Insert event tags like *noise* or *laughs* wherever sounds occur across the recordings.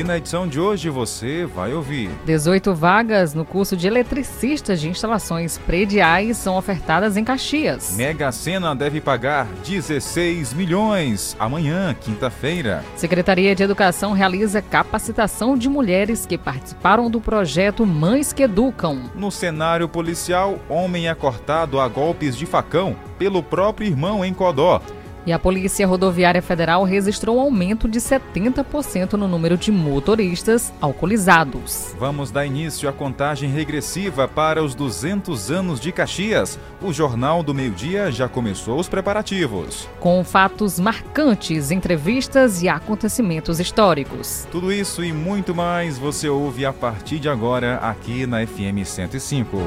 E na edição de hoje você vai ouvir: 18 vagas no curso de eletricistas de instalações prediais são ofertadas em Caxias. Mega Sena deve pagar 16 milhões amanhã, quinta-feira. Secretaria de Educação realiza capacitação de mulheres que participaram do projeto Mães que Educam. No cenário policial, homem é cortado a golpes de facão pelo próprio irmão em Codó. E a Polícia Rodoviária Federal registrou um aumento de 70% no número de motoristas alcoolizados. Vamos dar início à contagem regressiva para os 200 anos de Caxias. O Jornal do Meio-Dia já começou os preparativos. Com fatos marcantes, entrevistas e acontecimentos históricos. Tudo isso e muito mais você ouve a partir de agora aqui na FM 105.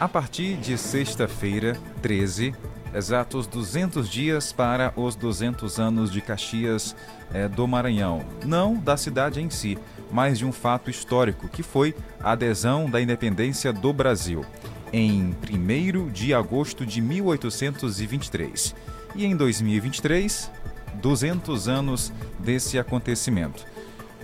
A partir de sexta-feira, 13, exatos 200 dias para os 200 anos de Caxias é, do Maranhão. Não da cidade em si, mas de um fato histórico, que foi a adesão da independência do Brasil, em 1 de agosto de 1823. E em 2023, 200 anos desse acontecimento.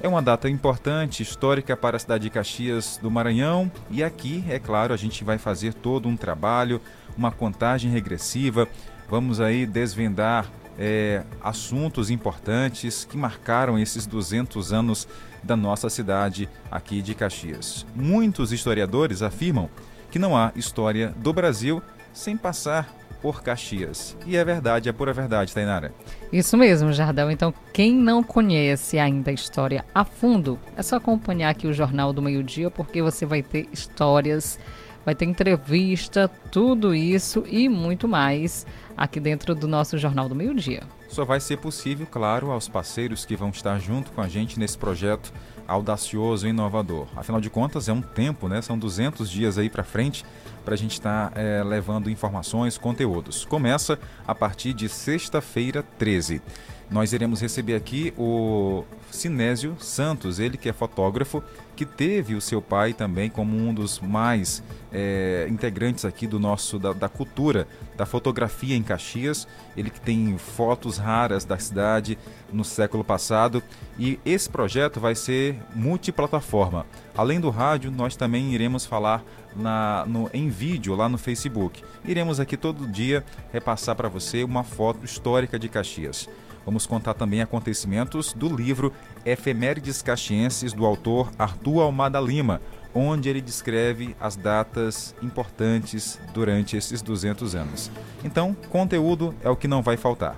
É uma data importante, histórica para a cidade de Caxias do Maranhão e aqui, é claro, a gente vai fazer todo um trabalho, uma contagem regressiva. Vamos aí desvendar é, assuntos importantes que marcaram esses 200 anos da nossa cidade aqui de Caxias. Muitos historiadores afirmam que não há história do Brasil sem passar por Caxias. E é verdade, é pura verdade, Tainara. Isso mesmo, Jardel. Então, quem não conhece ainda a história a fundo, é só acompanhar aqui o Jornal do Meio Dia, porque você vai ter histórias, vai ter entrevista, tudo isso e muito mais aqui dentro do nosso Jornal do Meio Dia. Só vai ser possível, claro, aos parceiros que vão estar junto com a gente nesse projeto audacioso e inovador. Afinal de contas, é um tempo, né? São 200 dias aí para frente para a gente estar tá, é, levando informações, conteúdos. Começa a partir de sexta-feira 13. Nós iremos receber aqui o Sinésio Santos, ele que é fotógrafo, que teve o seu pai também como um dos mais é, integrantes aqui do nosso da, da, cultura da fotografia em Caxias. Ele que tem fotos raras da cidade no século passado e esse projeto vai ser multiplataforma. Além do rádio, nós também iremos falar na, no, em vídeo lá no Facebook. Iremos aqui todo dia repassar para você uma foto histórica de Caxias. Vamos contar também acontecimentos do livro Efemérides Caxienses, do autor Arthur Almada Lima, onde ele descreve as datas importantes durante esses 200 anos. Então, conteúdo é o que não vai faltar.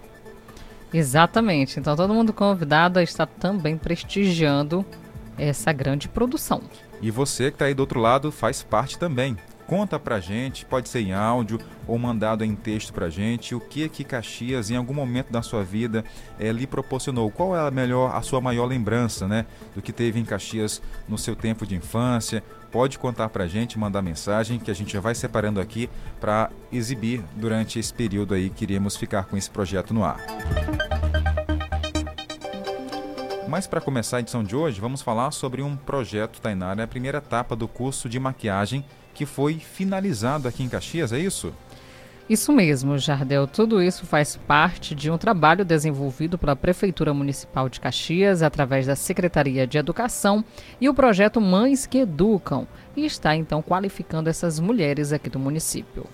Exatamente. Então, todo mundo convidado a estar também prestigiando essa grande produção. E você que está aí do outro lado faz parte também. Conta pra gente, pode ser em áudio ou mandado em texto pra gente, o que que Caxias em algum momento da sua vida é, lhe proporcionou. Qual é a melhor, a sua maior lembrança, né, do que teve em Caxias no seu tempo de infância? Pode contar pra gente, mandar mensagem que a gente já vai separando aqui para exibir durante esse período aí que iremos ficar com esse projeto no ar. Mas para começar a edição de hoje, vamos falar sobre um projeto, Tainara, a primeira etapa do curso de maquiagem que foi finalizado aqui em Caxias, é isso? Isso mesmo, Jardel. Tudo isso faz parte de um trabalho desenvolvido pela Prefeitura Municipal de Caxias, através da Secretaria de Educação e o projeto Mães que Educam, e está então qualificando essas mulheres aqui do município.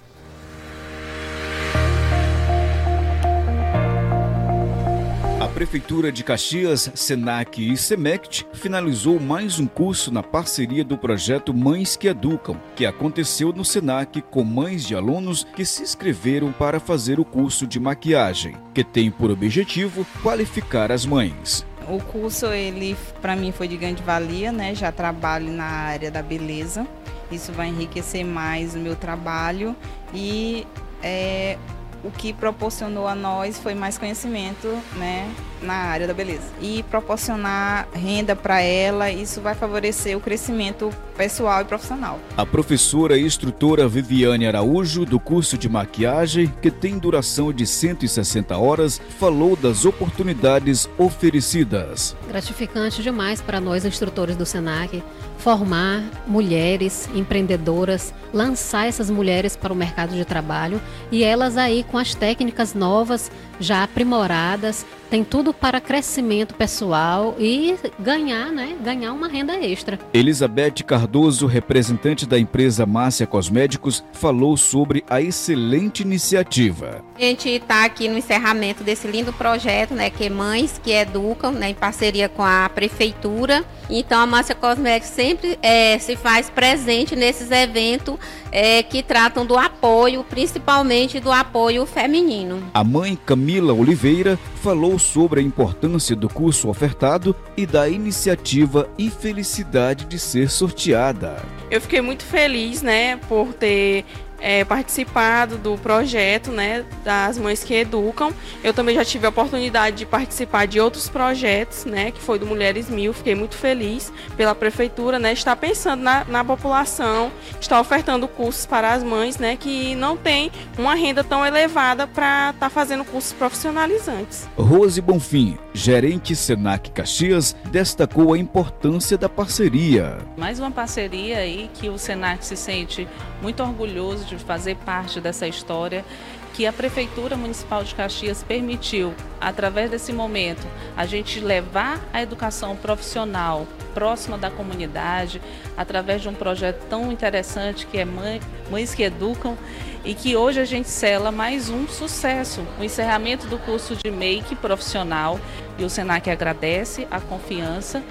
Prefeitura de Caxias, Senac e Semect finalizou mais um curso na parceria do projeto Mães que Educam, que aconteceu no Senac com mães de alunos que se inscreveram para fazer o curso de maquiagem, que tem por objetivo qualificar as mães. O curso ele para mim foi de grande valia, né? Já trabalho na área da beleza. Isso vai enriquecer mais o meu trabalho e é, o que proporcionou a nós foi mais conhecimento, né, na área da beleza. E proporcionar renda para ela, isso vai favorecer o crescimento pessoal e profissional. A professora e instrutora Viviane Araújo, do curso de maquiagem, que tem duração de 160 horas, falou das oportunidades oferecidas. Gratificante demais para nós, instrutores do SENAC, formar mulheres empreendedoras, lançar essas mulheres para o mercado de trabalho e elas aí com as técnicas novas, já aprimoradas, tem tudo para crescimento pessoal e ganhar, né? Ganhar uma renda extra. Elizabeth Cardoso, representante da empresa Márcia Cosméticos, falou sobre a excelente iniciativa. A gente está aqui no encerramento desse lindo projeto, né? Que é Mães que Educam, né? Em parceria com a prefeitura. Então a Márcia Cosméticos sempre é, se faz presente nesses eventos é, que tratam do apoio, principalmente do apoio feminino. A mãe Camila Oliveira falou sobre a importância do curso ofertado e da iniciativa e felicidade de ser sorteada. Eu fiquei muito feliz, né, por ter é, participado do projeto né, das Mães que Educam. Eu também já tive a oportunidade de participar de outros projetos, né, que foi do Mulheres Mil. Fiquei muito feliz pela prefeitura, né, estar pensando na, na população, estar ofertando cursos para as mães né, que não têm uma renda tão elevada para estar tá fazendo cursos profissionalizantes. Rose Bonfim, gerente Senac Caxias, destacou a importância da parceria. Mais uma parceria aí que o Senac se sente muito orgulhoso de fazer parte dessa história que a Prefeitura Municipal de Caxias permitiu, através desse momento, a gente levar a educação profissional próxima da comunidade, através de um projeto tão interessante que é Mães que Educam, e que hoje a gente sela mais um sucesso, o encerramento do curso de make profissional, e o Senac agradece a confiança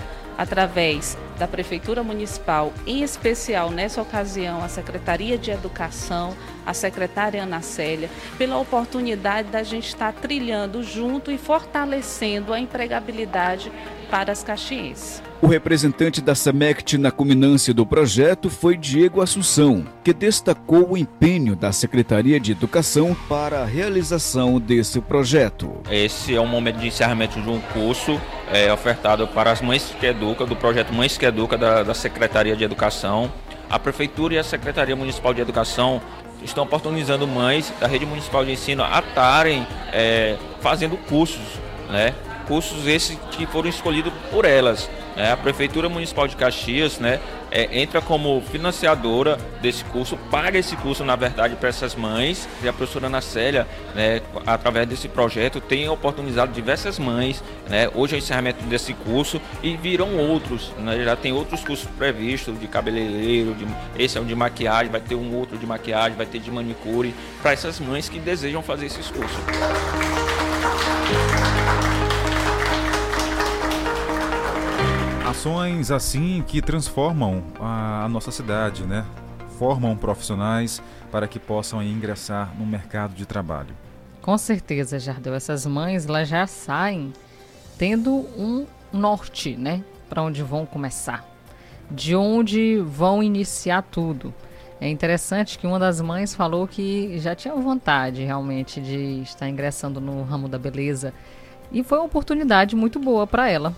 através da Prefeitura Municipal, em especial nessa ocasião a Secretaria de Educação, a secretária Ana Célia, pela oportunidade da gente estar trilhando junto e fortalecendo a empregabilidade para as caxienses. O representante da SEMECT na culminância do projeto foi Diego Assunção, que destacou o empenho da Secretaria de Educação para a realização desse projeto. Esse é um momento de encerramento de um curso é, ofertado para as mães que educam, do projeto Mães que Educa da, da Secretaria de Educação. A Prefeitura e a Secretaria Municipal de Educação estão oportunizando mães da rede municipal de ensino a estarem é, fazendo cursos, né? Cursos esses que foram escolhidos por elas. É, a Prefeitura Municipal de Caxias né, é, entra como financiadora desse curso, paga esse curso, na verdade, para essas mães. E a professora Ana Célia, né, através desse projeto, tem oportunizado diversas mães. Né, hoje é o encerramento desse curso e virão outros. Né, já tem outros cursos previstos de cabeleireiro, de, esse é um de maquiagem, vai ter um outro de maquiagem, vai ter de manicure, para essas mães que desejam fazer esses cursos. Ações assim que transformam a, a nossa cidade, né? Formam profissionais para que possam ingressar no mercado de trabalho. Com certeza, Jardel. Essas mães elas já saem tendo um norte, né? Para onde vão começar, de onde vão iniciar tudo. É interessante que uma das mães falou que já tinha vontade realmente de estar ingressando no ramo da beleza e foi uma oportunidade muito boa para ela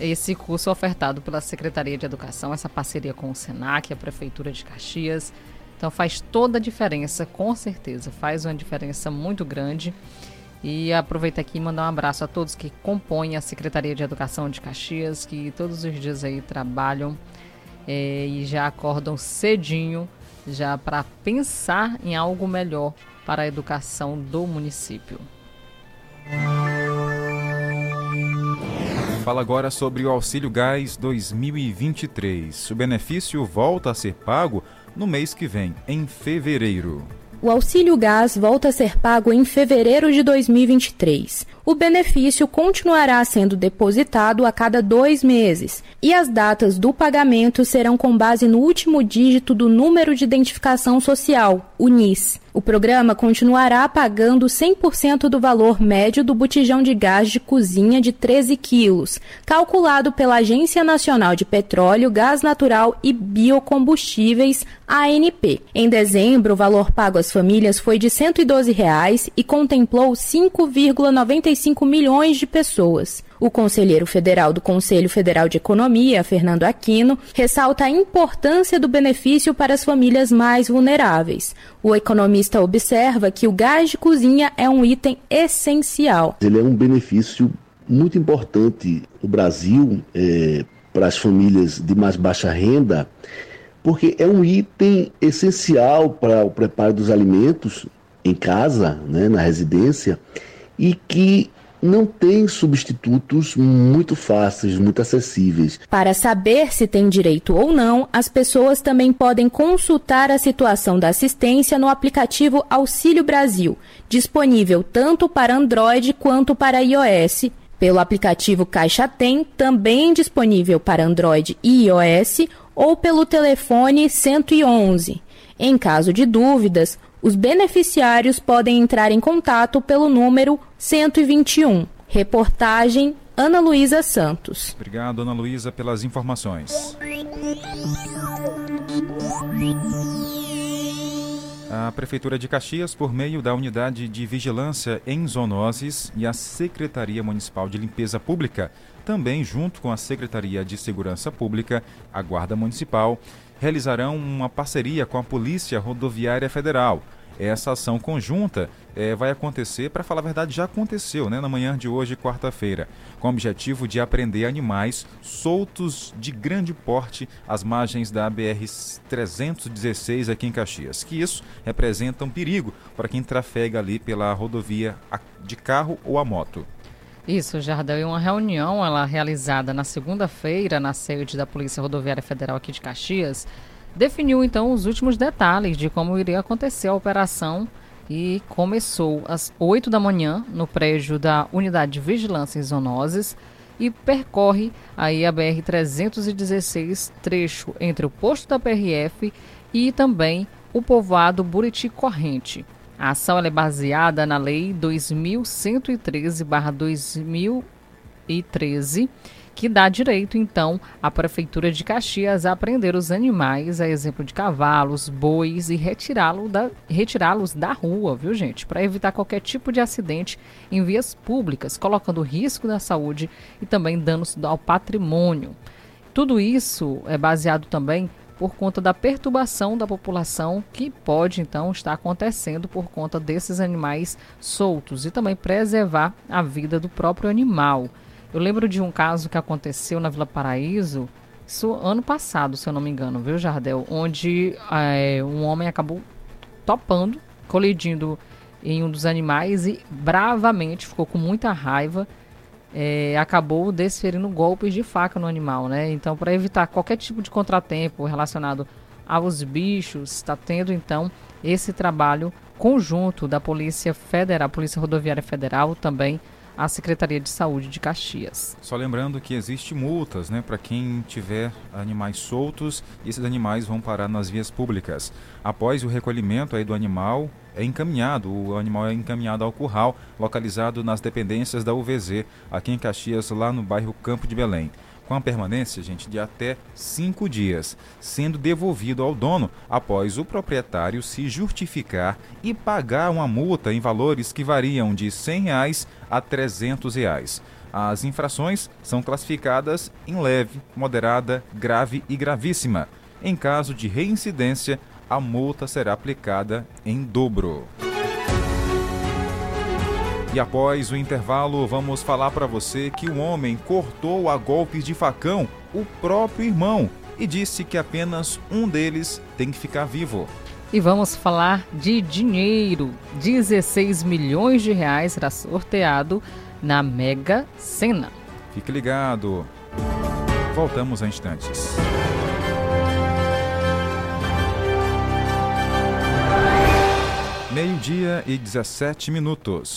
esse curso ofertado pela Secretaria de Educação, essa parceria com o SENAC, a Prefeitura de Caxias. Então faz toda a diferença, com certeza, faz uma diferença muito grande. E aproveito aqui e mandar um abraço a todos que compõem a Secretaria de Educação de Caxias, que todos os dias aí trabalham é, e já acordam cedinho, já para pensar em algo melhor para a educação do município. Fala agora sobre o Auxílio Gás 2023. O benefício volta a ser pago no mês que vem, em fevereiro. O auxílio gás volta a ser pago em fevereiro de 2023. O benefício continuará sendo depositado a cada dois meses e as datas do pagamento serão com base no último dígito do número de identificação social, o NIS. O programa continuará pagando 100% do valor médio do botijão de gás de cozinha de 13 quilos, calculado pela Agência Nacional de Petróleo, Gás Natural e Biocombustíveis, ANP. Em dezembro, o valor pago às famílias foi de 112 reais e contemplou 5,95 milhões de pessoas. O conselheiro federal do Conselho Federal de Economia, Fernando Aquino, ressalta a importância do benefício para as famílias mais vulneráveis. O economista observa que o gás de cozinha é um item essencial. Ele é um benefício muito importante no Brasil é, para as famílias de mais baixa renda, porque é um item essencial para o preparo dos alimentos em casa, né, na residência, e que não tem substitutos muito fáceis, muito acessíveis. Para saber se tem direito ou não, as pessoas também podem consultar a situação da assistência no aplicativo Auxílio Brasil, disponível tanto para Android quanto para iOS. Pelo aplicativo Caixa Tem, também disponível para Android e iOS, ou pelo telefone 111. Em caso de dúvidas, os beneficiários podem entrar em contato pelo número 121. Reportagem Ana Luísa Santos. Obrigado, Ana Luísa, pelas informações. A Prefeitura de Caxias, por meio da Unidade de Vigilância em Zoonoses e a Secretaria Municipal de Limpeza Pública, também junto com a Secretaria de Segurança Pública, a Guarda Municipal, realizarão uma parceria com a Polícia Rodoviária Federal. Essa ação conjunta é, vai acontecer, para falar a verdade, já aconteceu né, na manhã de hoje, quarta-feira, com o objetivo de apreender animais soltos de grande porte às margens da BR-316 aqui em Caxias, que isso representa um perigo para quem trafega ali pela rodovia de carro ou a moto. Isso, Jardel. E uma reunião ela realizada na segunda-feira na sede da Polícia Rodoviária Federal aqui de Caxias definiu então os últimos detalhes de como iria acontecer a operação e começou às 8 da manhã no prédio da Unidade de Vigilância em Zoonoses e percorre aí a BR 316 trecho entre o posto da PRF e também o povoado Buriti Corrente. A ação é baseada na Lei 2113-2013, que dá direito, então, à Prefeitura de Caxias a prender os animais, a exemplo de cavalos, bois, e retirá-los da, retirá da rua, viu, gente? Para evitar qualquer tipo de acidente em vias públicas, colocando risco da saúde e também danos ao patrimônio. Tudo isso é baseado também por conta da perturbação da população que pode então estar acontecendo por conta desses animais soltos e também preservar a vida do próprio animal. Eu lembro de um caso que aconteceu na Vila Paraíso, isso ano passado, se eu não me engano, viu, Jardel? Onde é, um homem acabou topando, colidindo em um dos animais e bravamente ficou com muita raiva é, acabou desferindo golpes de faca no animal, né? Então, para evitar qualquer tipo de contratempo relacionado aos bichos, está tendo então esse trabalho conjunto da Polícia Federal, Polícia Rodoviária Federal, também a Secretaria de Saúde de Caxias. Só lembrando que existe multas, né, para quem tiver animais soltos, e esses animais vão parar nas vias públicas. Após o recolhimento aí do animal, é encaminhado, o animal é encaminhado ao curral, localizado nas dependências da UVZ, aqui em Caxias, lá no bairro Campo de Belém com a permanência, gente, de até cinco dias, sendo devolvido ao dono após o proprietário se justificar e pagar uma multa em valores que variam de 100 reais a 300 reais. As infrações são classificadas em leve, moderada, grave e gravíssima. Em caso de reincidência, a multa será aplicada em dobro. E após o intervalo, vamos falar para você que o homem cortou a golpes de facão o próprio irmão e disse que apenas um deles tem que ficar vivo. E vamos falar de dinheiro. 16 milhões de reais será sorteado na Mega Sena. Fique ligado. Voltamos a instantes. Meio-dia e 17 minutos.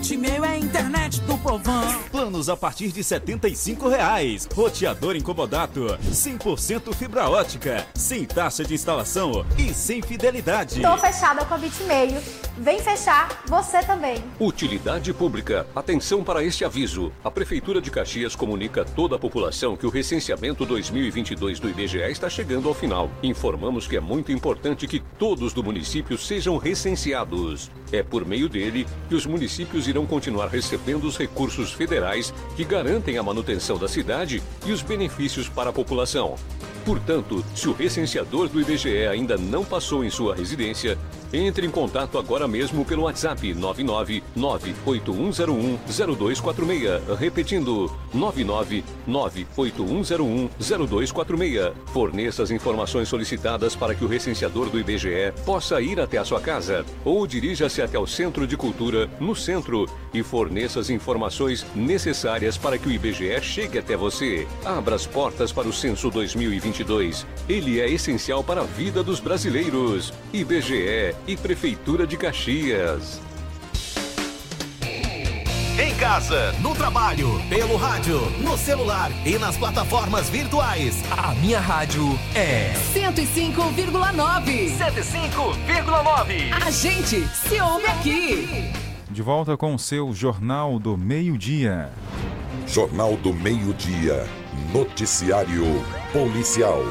é a internet do povão. Planos a partir de 75 reais. Roteador incomodato. 100% fibra ótica. Sem taxa de instalação e sem fidelidade. Tô fechada com a Bitmail. Vem fechar você também. Utilidade pública. Atenção para este aviso. A Prefeitura de Caxias comunica a toda a população que o recenseamento 2022 do IBGE está chegando ao final. Informamos que é muito importante que todos do município sejam recenseados. É por meio dele que os municípios irão continuar recebendo os recursos federais que garantem a manutenção da cidade e os benefícios para a população. Portanto, se o recenseador do IBGE ainda não passou em sua residência, entre em contato agora mesmo pelo WhatsApp 99981010246. Repetindo, 99981010246. Forneça as informações solicitadas para que o recenseador do IBGE possa ir até a sua casa ou dirija-se até o Centro de Cultura, no centro, e forneça as informações necessárias para que o IBGE chegue até você. Abra as portas para o censo 2022. Ele é essencial para a vida dos brasileiros. IBGE e Prefeitura de Caxias. Em casa, no trabalho, pelo rádio, no celular e nas plataformas virtuais. A minha rádio é 105,9. 105,9. A gente se ouve aqui. De volta com o seu Jornal do Meio-Dia. Jornal do Meio-Dia. Noticiário Policial.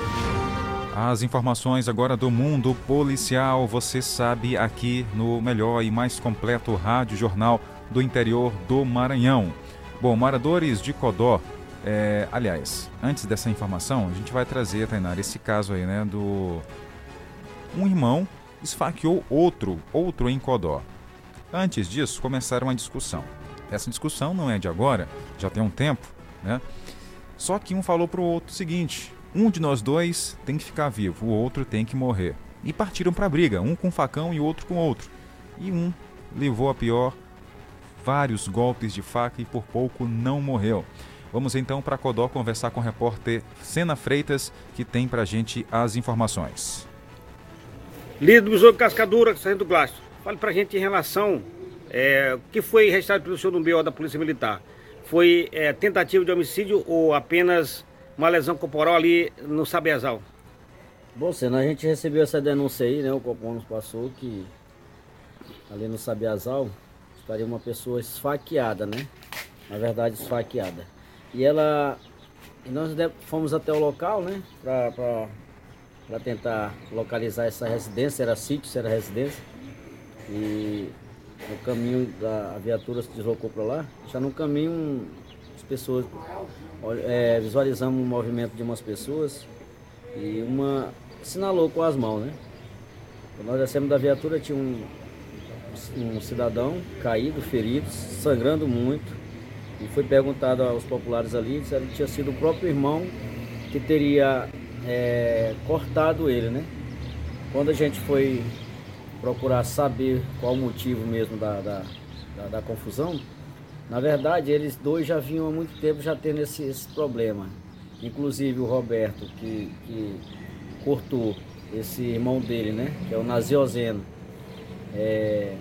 As informações agora do mundo policial, você sabe aqui no melhor e mais completo rádio jornal do interior do Maranhão. Bom, moradores de Codó, é, aliás, antes dessa informação, a gente vai trazer, Tainá, esse caso aí, né, do... Um irmão esfaqueou outro, outro em Codó. Antes disso, começaram uma discussão. Essa discussão não é de agora, já tem um tempo, né? Só que um falou para o outro o seguinte: um de nós dois tem que ficar vivo, o outro tem que morrer. E partiram para a briga, um com facão e outro com outro. E um levou a pior, vários golpes de faca e por pouco não morreu. Vamos então para Codó conversar com o repórter Sena Freitas, que tem para a gente as informações. Líder do Besouro Cascadura, Sargento Glasto. Fale para a gente em relação é, que foi registrado pelo senhor no BO da Polícia Militar. Foi é, tentativa de homicídio ou apenas uma lesão corporal ali no Sabiazal? Bom, Senna, a gente recebeu essa denúncia aí, né? O Copom nos passou que ali no Sabiazal estaria uma pessoa esfaqueada, né? Na verdade, esfaqueada. E ela. E nós fomos até o local, né? Para tentar localizar essa residência, era sítio, se era residência. E no caminho da viatura se deslocou para lá. Já no caminho, as pessoas é, visualizamos o movimento de umas pessoas e uma sinalou com as mãos, né? Quando nós descemos da viatura tinha um, um cidadão caído, ferido, sangrando muito. E foi perguntado aos populares ali, disseram que tinha sido o próprio irmão que teria é, cortado ele, né? Quando a gente foi procurar saber qual o motivo mesmo da, da, da, da confusão, na verdade, eles dois já vinham há muito tempo já tendo esse, esse problema. Inclusive o Roberto, que, que cortou esse irmão dele, né? Que é o Naziozeno. É,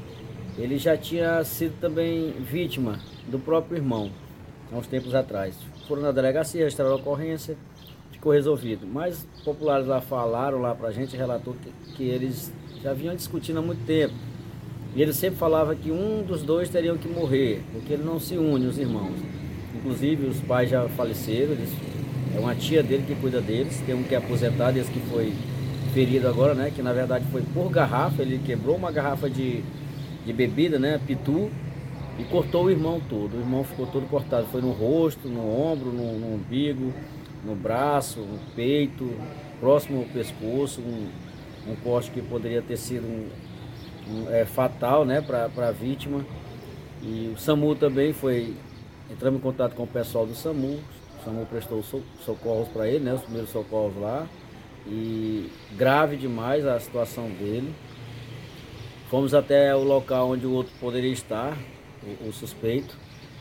ele já tinha sido também vítima do próprio irmão, há uns tempos atrás. Foram na delegacia, registraram a ocorrência, ficou resolvido. Mas populares lá falaram lá pra gente, relatou que, que eles já vinham discutindo há muito tempo e ele sempre falava que um dos dois teriam que morrer, porque ele não se une, os irmãos. Inclusive, os pais já faleceram, eles, é uma tia dele que cuida deles, tem um que é aposentado, esse que foi ferido agora, né? Que na verdade foi por garrafa, ele quebrou uma garrafa de, de bebida, né? Pitu, e cortou o irmão todo. O irmão ficou todo cortado, foi no rosto, no ombro, no, no umbigo, no braço, no peito, próximo ao pescoço, um, um corte que poderia ter sido um, é, fatal né, para a vítima. E o SAMU também foi. Entramos em contato com o pessoal do SAMU. O SAMU prestou socorros para ele, né, os primeiros socorros lá. E grave demais a situação dele. Fomos até o local onde o outro poderia estar, o, o suspeito.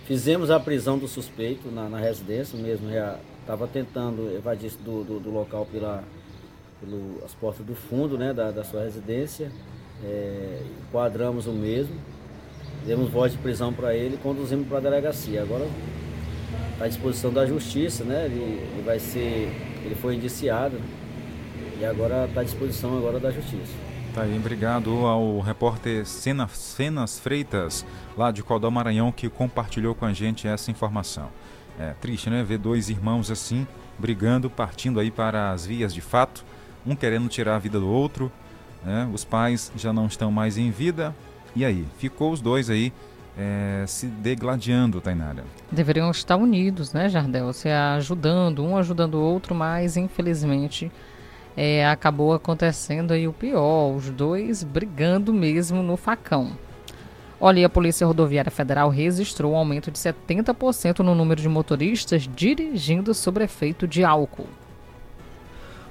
Fizemos a prisão do suspeito na, na residência, mesmo já estava tentando evadir do, do, do local pela, pelas portas do fundo né, da, da sua residência é, enquadramos o mesmo, demos voz de prisão para ele e conduzimos para a delegacia. Agora está à disposição da justiça, né? Ele, ele, vai ser. Ele foi indiciado e agora está à disposição agora da justiça. Tá aí, obrigado ao repórter Cenas, Cenas Freitas, lá de Codó Maranhão, que compartilhou com a gente essa informação. É triste, né? Ver dois irmãos assim, brigando, partindo aí para as vias de fato, um querendo tirar a vida do outro, né? Os pais já não estão mais em vida. E aí? Ficou os dois aí é, se degladiando, Tainara. Deveriam estar unidos, né, Jardel? Se ajudando, um ajudando o outro, mas infelizmente é, acabou acontecendo aí o pior, os dois brigando mesmo no facão. Olha, a Polícia Rodoviária Federal registrou um aumento de 70% no número de motoristas dirigindo sob efeito de álcool.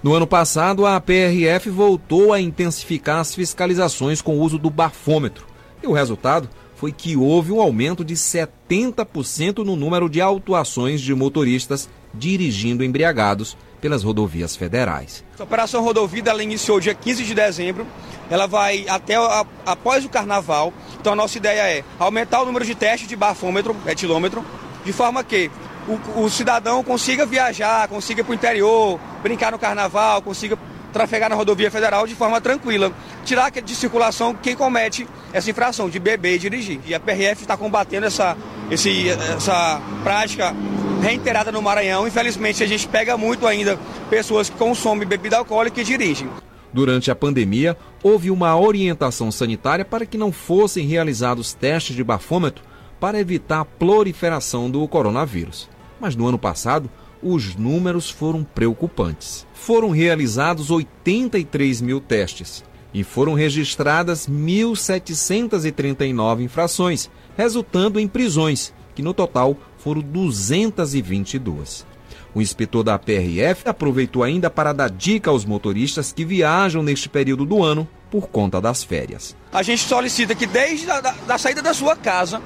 No ano passado, a PRF voltou a intensificar as fiscalizações com o uso do bafômetro. E o resultado foi que houve um aumento de 70% no número de autuações de motoristas dirigindo embriagados pelas rodovias federais. A Operação Rodovida ela iniciou dia 15 de dezembro, ela vai até a, após o carnaval. Então a nossa ideia é aumentar o número de testes de bafômetro, etilômetro, de forma que o, o cidadão consiga viajar, consiga ir para o interior, brincar no carnaval, consiga trafegar na rodovia federal de forma tranquila. Tirar de circulação quem comete essa infração de beber e dirigir. E a PRF está combatendo essa, esse, essa prática reiterada no Maranhão. Infelizmente, a gente pega muito ainda pessoas que consomem bebida alcoólica e dirigem. Durante a pandemia, houve uma orientação sanitária para que não fossem realizados testes de bafômetro para evitar a proliferação do coronavírus. Mas no ano passado, os números foram preocupantes. Foram realizados 83 mil testes e foram registradas 1.739 infrações, resultando em prisões, que no total foram 222. O inspetor da PRF aproveitou ainda para dar dica aos motoristas que viajam neste período do ano por conta das férias. A gente solicita que desde a da, da saída da sua casa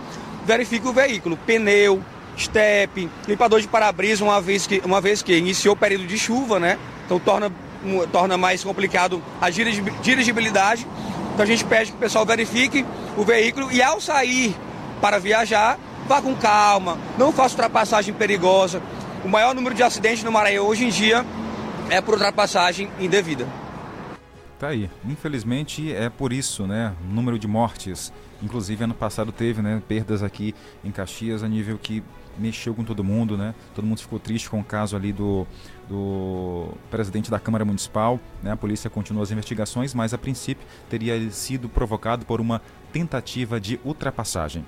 verifique o veículo, pneu, step, limpador de para-brisa, uma vez que uma vez que iniciou o período de chuva, né? Então torna torna mais complicado a dirigibilidade. Então a gente pede que o pessoal verifique o veículo e ao sair para viajar, vá com calma, não faça ultrapassagem perigosa. O maior número de acidentes no Maranhão hoje em dia é por ultrapassagem indevida. Tá aí. Infelizmente é por isso, né? O número de mortes. Inclusive ano passado teve, né, perdas aqui em Caxias a nível que mexeu com todo mundo, né? Todo mundo ficou triste com o caso ali do, do presidente da Câmara Municipal, né? A polícia continua as investigações, mas a princípio teria sido provocado por uma tentativa de ultrapassagem.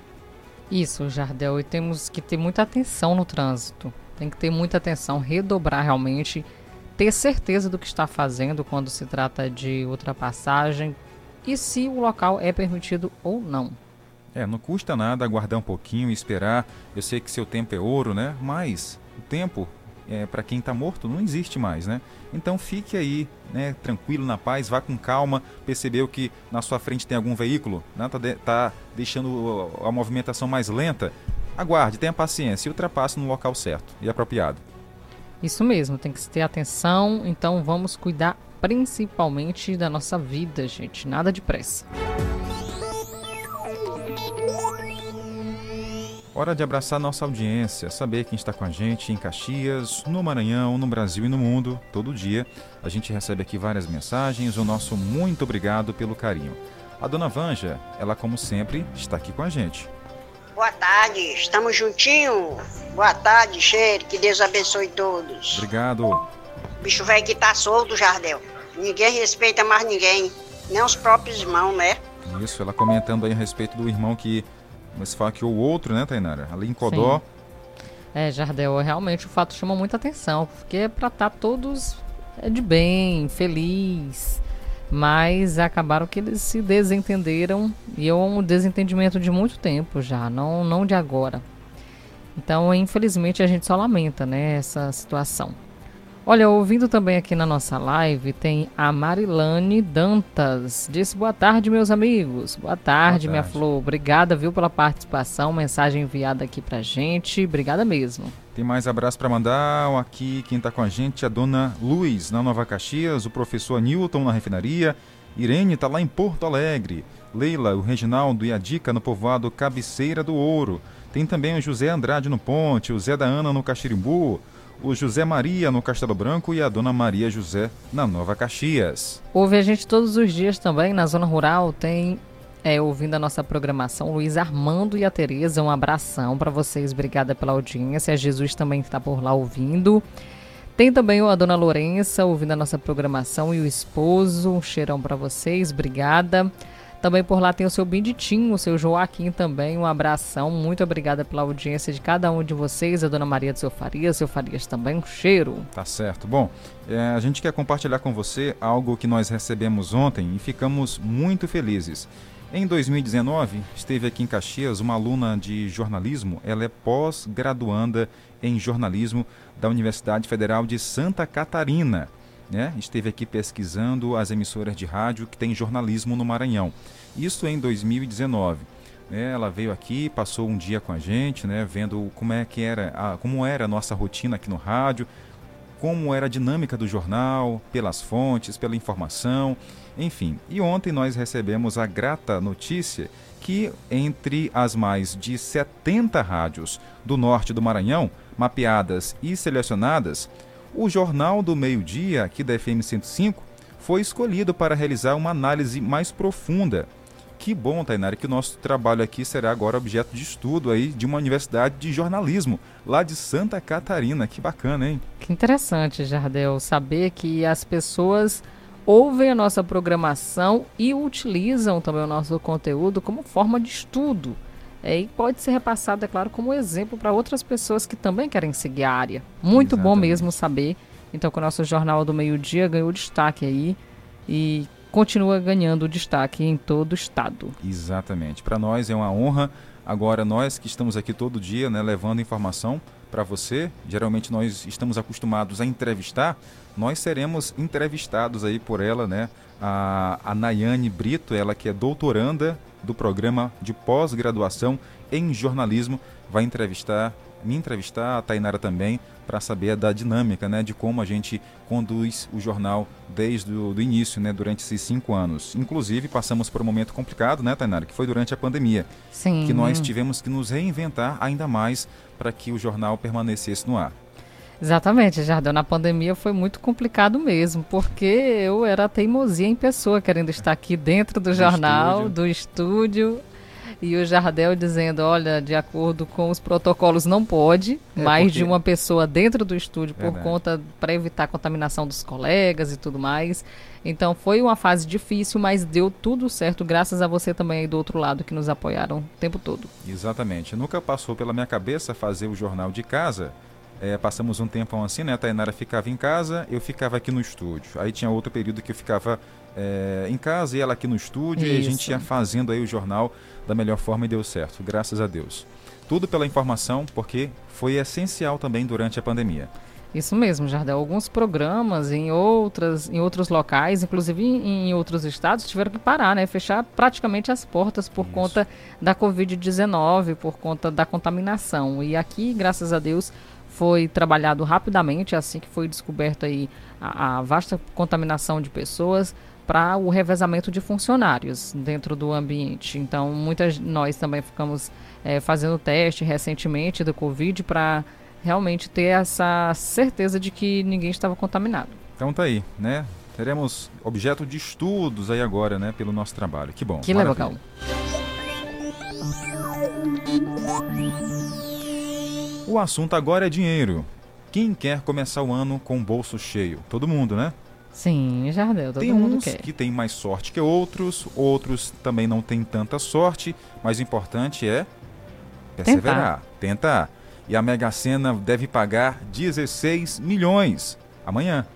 Isso, Jardel, e temos que ter muita atenção no trânsito. Tem que ter muita atenção, redobrar realmente, ter certeza do que está fazendo quando se trata de ultrapassagem e se o local é permitido ou não. É, não custa nada aguardar um pouquinho e esperar. Eu sei que seu tempo é ouro, né? Mas o tempo é, para quem está morto não existe mais, né? Então fique aí, né, tranquilo, na paz, vá com calma. Percebeu que na sua frente tem algum veículo, né? Tá, de, tá deixando a movimentação mais lenta? Aguarde, tenha paciência e ultrapasse no local certo e apropriado. Isso mesmo, tem que ter atenção. Então vamos cuidar principalmente da nossa vida, gente. Nada de pressa. Hora de abraçar nossa audiência, saber quem está com a gente em Caxias, no Maranhão, no Brasil e no mundo, todo dia. A gente recebe aqui várias mensagens, o nosso muito obrigado pelo carinho. A dona Vanja, ela como sempre, está aqui com a gente. Boa tarde, estamos juntinho. Boa tarde, cheiro, que Deus abençoe todos. Obrigado. O bicho velho que tá solto, Jardel. Ninguém respeita mais ninguém, nem os próprios irmãos, né? Isso, ela comentando aí a respeito do irmão que mas fala que o outro, né, Tainara? Ali em Codó. Sim. É, Jardel, realmente o fato chama muita atenção, porque é pra estar tá todos é, de bem, feliz. Mas acabaram que eles se desentenderam e é um desentendimento de muito tempo já, não, não de agora. Então, infelizmente, a gente só lamenta, né, essa situação. Olha, ouvindo também aqui na nossa live, tem a Marilane Dantas. Disse boa tarde, meus amigos. Boa tarde, boa tarde, minha flor. Obrigada, viu, pela participação. Mensagem enviada aqui pra gente. Obrigada mesmo. Tem mais abraço para mandar. Aqui quem tá com a gente é a dona Luz, na Nova Caxias, o professor Newton na refinaria. Irene tá lá em Porto Alegre. Leila, o Reginaldo e a Dica no povoado Cabeceira do Ouro. Tem também o José Andrade no Ponte, o Zé da Ana no Caxirimbu o José Maria no Castelo Branco e a Dona Maria José na Nova Caxias. Ouve a gente todos os dias também na Zona Rural, tem é, ouvindo a nossa programação, Luiz Armando e a Tereza, um abração para vocês, obrigada pela audiência, a Jesus também está por lá ouvindo. Tem também a Dona Lourença ouvindo a nossa programação e o esposo, um cheirão para vocês, obrigada. Também por lá tem o seu Benditinho, o seu Joaquim também. Um abração. Muito obrigada pela audiência de cada um de vocês. A dona Maria do seu Farias, seu Farias também. Um cheiro. Tá certo. Bom, é, a gente quer compartilhar com você algo que nós recebemos ontem e ficamos muito felizes. Em 2019, esteve aqui em Caxias uma aluna de jornalismo. Ela é pós-graduanda em jornalismo da Universidade Federal de Santa Catarina né, esteve aqui pesquisando as emissoras de rádio que tem jornalismo no Maranhão. Isso em 2019. Né, ela veio aqui, passou um dia com a gente, né, vendo como é que era, a, como era a nossa rotina aqui no rádio, como era a dinâmica do jornal, pelas fontes, pela informação, enfim. E ontem nós recebemos a grata notícia que entre as mais de 70 rádios do norte do Maranhão, mapeadas e selecionadas, o Jornal do Meio-Dia, aqui da FM 105, foi escolhido para realizar uma análise mais profunda. Que bom, Tainara, que o nosso trabalho aqui será agora objeto de estudo aí de uma universidade de jornalismo, lá de Santa Catarina. Que bacana, hein? Que interessante, Jardel, saber que as pessoas ouvem a nossa programação e utilizam também o nosso conteúdo como forma de estudo. É, e pode ser repassado, é claro, como exemplo para outras pessoas que também querem seguir a área. Muito Exatamente. bom mesmo saber. Então, que o nosso Jornal do Meio-Dia ganhou destaque aí e continua ganhando destaque em todo o estado. Exatamente. Para nós é uma honra. Agora, nós que estamos aqui todo dia, né, levando informação para você, geralmente nós estamos acostumados a entrevistar, nós seremos entrevistados aí por ela, né? A, a Nayane Brito, ela que é doutoranda do programa de pós-graduação em jornalismo. Vai entrevistar, me entrevistar, a Tainara também, para saber da dinâmica, né, de como a gente conduz o jornal desde o início, né, durante esses cinco anos. Inclusive, passamos por um momento complicado, né, Tainara, que foi durante a pandemia. Sim. Que nós tivemos que nos reinventar ainda mais para que o jornal permanecesse no ar. Exatamente, Jardel. Na pandemia foi muito complicado mesmo, porque eu era teimosia em pessoa, querendo estar aqui dentro do, do jornal, estúdio. do estúdio. E o Jardel dizendo, olha, de acordo com os protocolos não pode é, mais porque... de uma pessoa dentro do estúdio por conta para evitar a contaminação dos colegas e tudo mais. Então foi uma fase difícil, mas deu tudo certo graças a você também aí do outro lado que nos apoiaram o tempo todo. Exatamente. Nunca passou pela minha cabeça fazer o jornal de casa é, passamos um tempo assim, né? A Tainara ficava em casa, eu ficava aqui no estúdio. Aí tinha outro período que eu ficava é, em casa e ela aqui no estúdio Isso. e a gente ia fazendo aí o jornal da melhor forma e deu certo, graças a Deus. Tudo pela informação, porque foi essencial também durante a pandemia. Isso mesmo, Jardel. Alguns programas em outras, em outros locais, inclusive em, em outros estados, tiveram que parar, né? Fechar praticamente as portas por Isso. conta da Covid-19, por conta da contaminação. E aqui, graças a Deus, foi trabalhado rapidamente assim que foi descoberta aí a, a vasta contaminação de pessoas para o revezamento de funcionários dentro do ambiente. Então, muitas nós também ficamos é, fazendo teste recentemente do Covid para realmente ter essa certeza de que ninguém estava contaminado. Então tá aí, né? Teremos objeto de estudos aí agora, né, pelo nosso trabalho. Que bom. Que legal. O assunto agora é dinheiro. Quem quer começar o ano com o bolso cheio? Todo mundo, né? Sim, Jardel, todo tem mundo uns quer. que tem mais sorte que outros, outros também não têm tanta sorte, mas o importante é perseverar, tentar. tentar. E a Mega Sena deve pagar 16 milhões amanhã.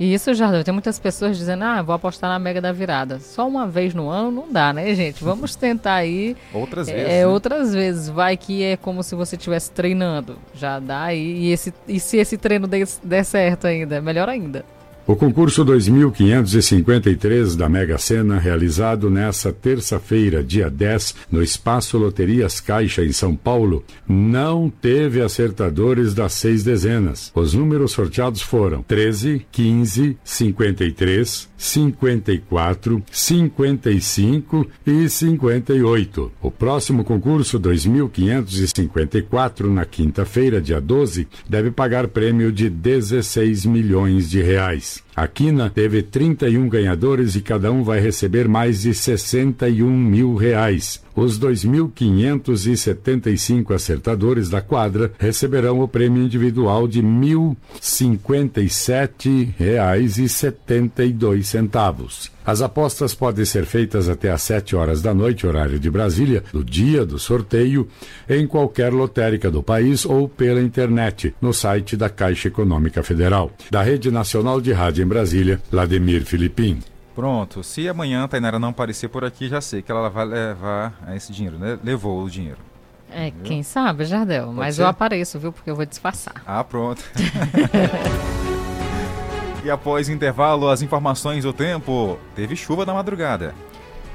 E isso, Jardel, tem muitas pessoas dizendo, ah, vou apostar na Mega da Virada. Só uma vez no ano não dá, né, gente? Vamos tentar aí. *laughs* outras é, vezes. É, né? outras vezes. Vai que é como se você estivesse treinando. Já dá aí. E, esse, e se esse treino der, der certo ainda, melhor ainda. O concurso 2553 da Mega Sena, realizado nesta terça-feira, dia 10, no Espaço Loterias Caixa, em São Paulo, não teve acertadores das seis dezenas. Os números sorteados foram 13, 15, 53, 54, 55 e 58. O próximo concurso 2554, na quinta-feira, dia 12, deve pagar prêmio de 16 milhões de reais. Peace. A Quina teve 31 ganhadores e cada um vai receber mais de 61 mil reais. Os 2.575 acertadores da quadra receberão o prêmio individual de R$ 1.057,72. As apostas podem ser feitas até às 7 horas da noite, horário de Brasília, no dia do sorteio, em qualquer lotérica do país ou pela internet, no site da Caixa Econômica Federal. Da Rede Nacional de Rádio em Brasília, Vladimir Filipim. Pronto, se amanhã a Tainara não aparecer por aqui, já sei que ela vai levar esse dinheiro, né? Levou o dinheiro. É, quem sabe, Jardel. Pode Mas ser? eu apareço, viu? Porque eu vou disfarçar. Ah, pronto. *laughs* e após intervalo, as informações do tempo. Teve chuva na madrugada.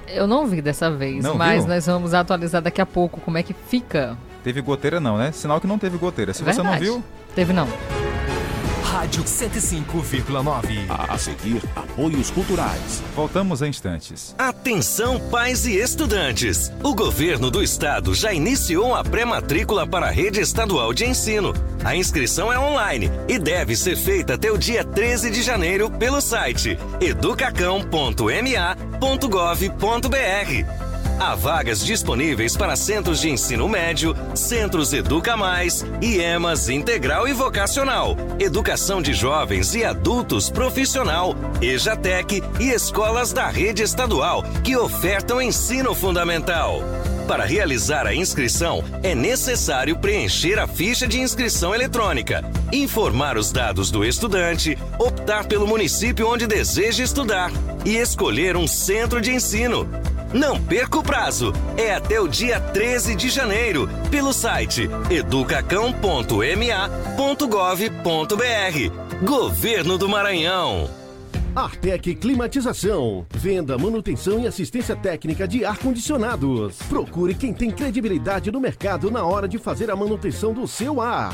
Eu não vi dessa vez, Não mas viu? nós vamos atualizar daqui a pouco como é que fica. Teve goteira não, né? Sinal que não teve goteira. Se você não viu, Teve não. Rádio 105,9. A seguir, apoios culturais. voltamos a instantes. Atenção, pais e estudantes! O governo do estado já iniciou a pré-matrícula para a rede estadual de ensino. A inscrição é online e deve ser feita até o dia 13 de janeiro pelo site educacão.ma.gov.br. Há vagas disponíveis para centros de ensino médio, centros Educa Mais, IEMAS integral e vocacional, educação de jovens e adultos profissional, EJATEC e escolas da rede estadual que ofertam ensino fundamental. Para realizar a inscrição, é necessário preencher a ficha de inscrição eletrônica, informar os dados do estudante, optar pelo município onde deseja estudar e escolher um centro de ensino. Não perca o prazo, é até o dia 13 de janeiro, pelo site educacão.ma.gov.br. Governo do Maranhão. Artec Climatização. Venda, manutenção e assistência técnica de ar-condicionados. Procure quem tem credibilidade no mercado na hora de fazer a manutenção do seu ar.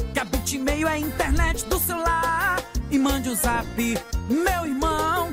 A Bitmail é internet do celular. E mande o zap, meu irmão.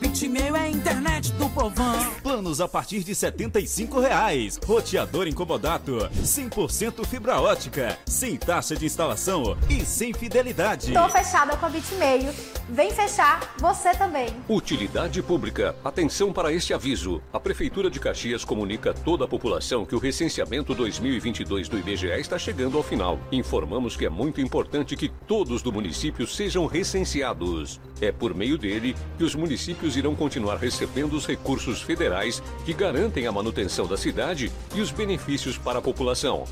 Bitmail é a internet do povão. Planos a partir de 75 reais. Roteador incomodato. 100% fibra ótica. Sem taxa de instalação e sem fidelidade. Tô fechada com a Bitmail. Vem fechar você também. Utilidade pública. Atenção para este aviso. A Prefeitura de Caxias comunica a toda a população que o recenseamento 2022 do IBGE está chegando ao final. Informamos que é muito importante que todos do município sejam recenseados. É por meio dele que os municípios irão continuar recebendo os recursos federais que garantem a manutenção da cidade e os benefícios para a população.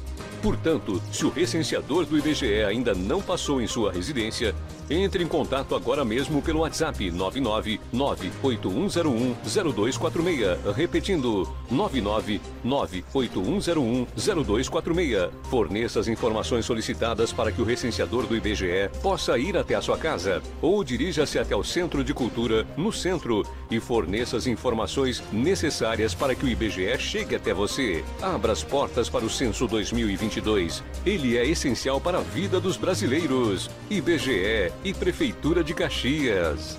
Portanto, se o recenseador do IBGE ainda não passou em sua residência, entre em contato agora mesmo pelo WhatsApp 99981010246, repetindo 99981010246. Forneça as informações solicitadas para que o recenseador do IBGE possa ir até a sua casa ou dirija-se até o Centro de Cultura no centro e forneça as informações necessárias para que o IBGE chegue até você. Abra as portas para o censo 2022. Ele é essencial para a vida dos brasileiros. IBGE e Prefeitura de Caxias.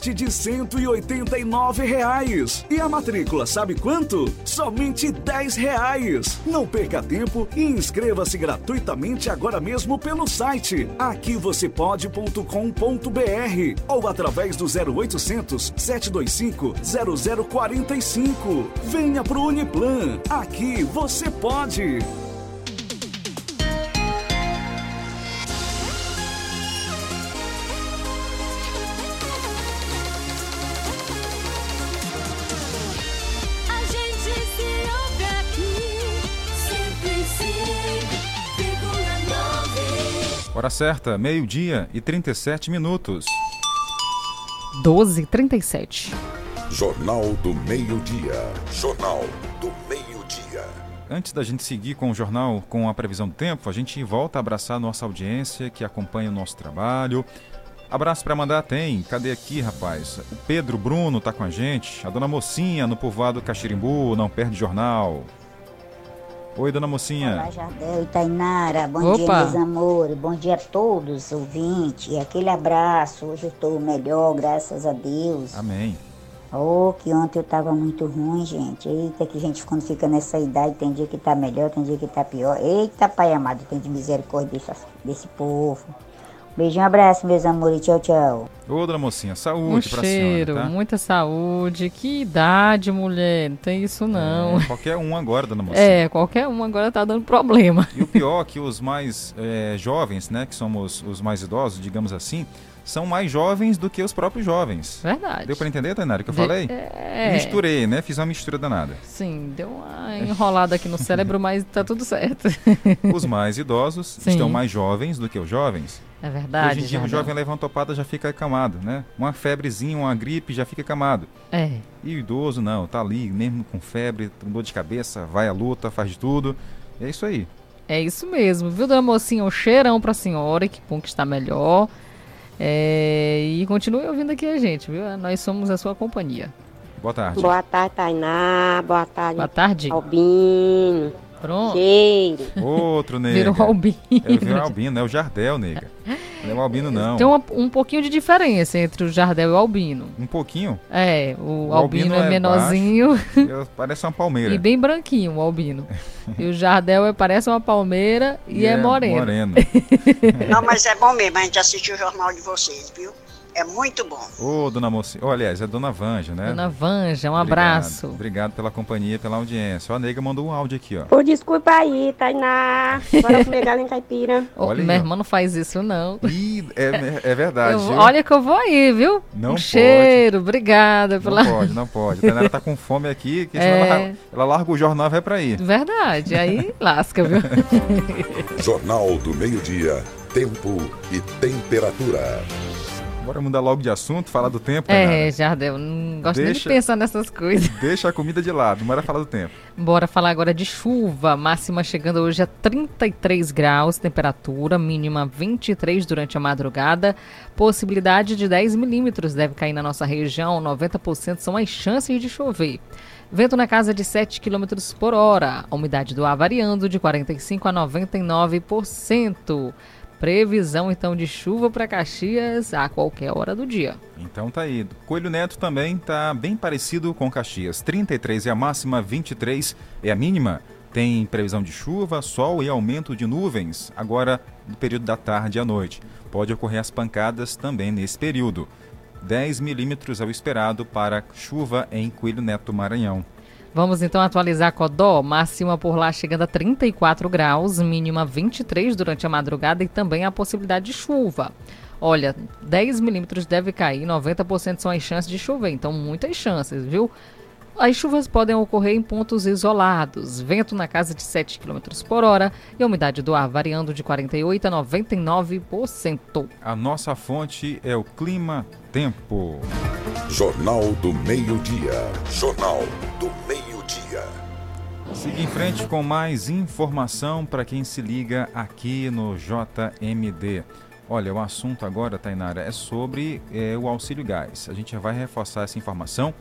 de 189 reais. E a matrícula, sabe quanto? Somente 10 reais. Não perca tempo e inscreva-se gratuitamente agora mesmo pelo site aquivocêpode.com.br ou através do 0800 725 0045. Venha pro Uniplan. Aqui você pode. Hora certa, meio-dia e 37 minutos. 12h37. Jornal do Meio-Dia. Jornal do Meio-Dia. Antes da gente seguir com o jornal com a previsão do tempo, a gente volta a abraçar a nossa audiência que acompanha o nosso trabalho. Abraço para mandar tem. Cadê aqui, rapaz? O Pedro Bruno tá com a gente. A dona Mocinha no povoado Caxirimbu, não perde jornal. Oi, dona Mocinha. Olá, Jardel e Tainara. Bom Opa. dia, meus amores. Bom dia a todos os ouvintes. E aquele abraço. Hoje eu estou melhor, graças a Deus. Amém. Oh, que ontem eu tava muito ruim, gente. Eita, que gente quando fica nessa idade, tem dia que tá melhor, tem dia que tá pior. Eita, Pai amado, tem de misericórdia desse, desse povo. Beijinho, abraço, meus amores. Tchau, tchau. Ô, dona Mocinha, Um saúde pra cheiro, senhora, tá? muita saúde. Que idade, mulher. Não tem isso não. É, qualquer um agora, dona *laughs* Mocinha. É, qualquer um agora tá dando problema. E o pior é que os mais é, jovens, né, que somos os mais idosos, digamos assim, são mais jovens do que os próprios jovens. Verdade. Deu pra entender, Tainara, o que eu De- falei? é. Misturei, né? Fiz uma mistura danada. Sim, deu uma enrolada aqui no cérebro, mas tá tudo certo. Os mais idosos *laughs* Sim. estão mais jovens do que os jovens. É verdade. Hoje em dia, o Jardel. jovem leva uma topada já fica acamado, né? Uma febrezinha, uma gripe já fica acamado. É. E o idoso não, tá ali mesmo com febre, com dor de cabeça, vai à luta, faz de tudo. É isso aí. É isso mesmo, viu, dona mocinha? Um cheirão pra senhora, que bom que está melhor. É, e continue ouvindo aqui a gente, viu? Nós somos a sua companhia. Boa tarde. Boa tarde, Tainá. Boa tarde. Boa tarde. Albino. Pronto. Cheiro. Outro, nega. Virou Albino. É, virou Albino, é o Jardel, nega. Não é o Albino, não. Tem uma- um pouquinho de diferença entre o Jardel e o Albino. Um pouquinho? É, o, O Albino, albino é é menorzinho Eu- Parece uma palmeira. e bem branquinho, o Albino. e o Jardel é, parece uma palmeira e, é, moreno. moreno. *laughs* Não, mas é bom mesmo, a gente assistiu o jornal de vocês, viu? É muito bom. Ô, dona Mocinha. Oh, aliás, é dona Vanja, né? Dona Vanja, um Obrigado. abraço. Obrigado pela companhia, pela audiência. Ó, a nega mandou um áudio aqui, ó. Pô, desculpa aí, Tainá. Bora comer galinha caipira. *laughs* Ô, Olha aí, minha ó. irmã não faz isso, não. Ih, é, é verdade. Eu- olha que eu vou aí, viu? Não um pode. cheiro, obrigada Não pela. pode, não pode. A Tainara tá com fome aqui, que senão É. ela, ela larga o jornal e vai pra aí. Verdade, aí lasca, viu? *laughs* Jornal do Meio-Dia. Tempo e temperatura. Bora mudar logo de assunto, falar do tempo, é, Tainara. Jardel, não gosto nem de Deixa- pensar nessas coisas. Deixa a comida de lado, bora falar do tempo. Bora falar agora de chuva. Máxima chegando hoje a 33 graus, temperatura mínima 23 durante a madrugada. Possibilidade de 10 milímetros deve cair na nossa região, 90% são as chances de chover. Vento na casa de 7 km por hora. A umidade do ar variando de 45% a 99%. Previsão então de chuva para Caxias a qualquer hora do dia. Então tá aí. Coelho Neto também tá bem parecido com Caxias. 33 é a máxima, 23 é a mínima. Tem previsão de chuva, sol e aumento de nuvens, agora no período da tarde à noite. Pode ocorrer as pancadas também nesse período. 10 milímetros é o esperado para chuva em Coelho Neto, Maranhão. Vamos então atualizar Codó, máxima por lá chegando a 34 graus, mínima 23 durante a madrugada e também a possibilidade de chuva. Olha, 10 milímetros deve cair, 90% são as chances de chover, então muitas chances, viu? As chuvas podem ocorrer em pontos isolados, vento na casa de 7 km por hora e a umidade do ar variando de 48% a 99%. A nossa fonte é o Clima Tempo. Jornal do Meio-Dia. Jornal do Meio-Dia. Siga em frente com mais informação para quem se liga aqui no JMD. Olha, o assunto agora, Tainara, é sobre é, o auxílio gás. A gente vai reforçar essa informação.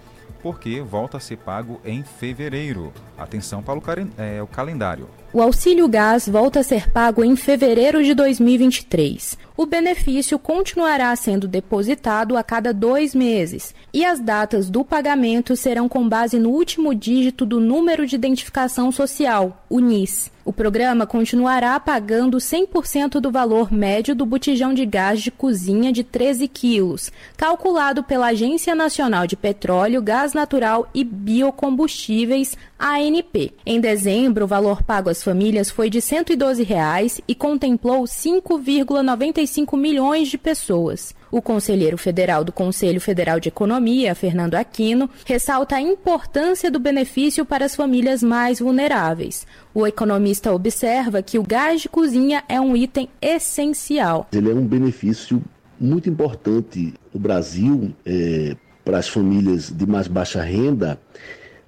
porque volta a ser pago em fevereiro. Atenção para o, é, o calendário. O auxílio gás volta a ser pago em fevereiro de 2023. O benefício continuará sendo depositado a cada dois meses e as datas do pagamento serão com base no último dígito do número de identificação social, o NIS. O programa continuará pagando 100% do valor médio do botijão de gás de cozinha de 13 quilos, calculado pela Agência Nacional de Petróleo, Gás Natural e Biocombustíveis, ANP. Em dezembro, o valor pago às famílias foi de 112 reais e contemplou 5,95 milhões de pessoas. O conselheiro federal do Conselho Federal de Economia, Fernando Aquino, ressalta a importância do benefício para as famílias mais vulneráveis. O economista observa que o gás de cozinha é um item essencial. Ele é um benefício muito importante no Brasil eh, para as famílias de mais baixa renda,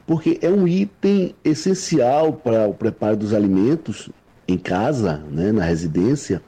porque é um item essencial para o preparo dos alimentos em casa, né, na residência,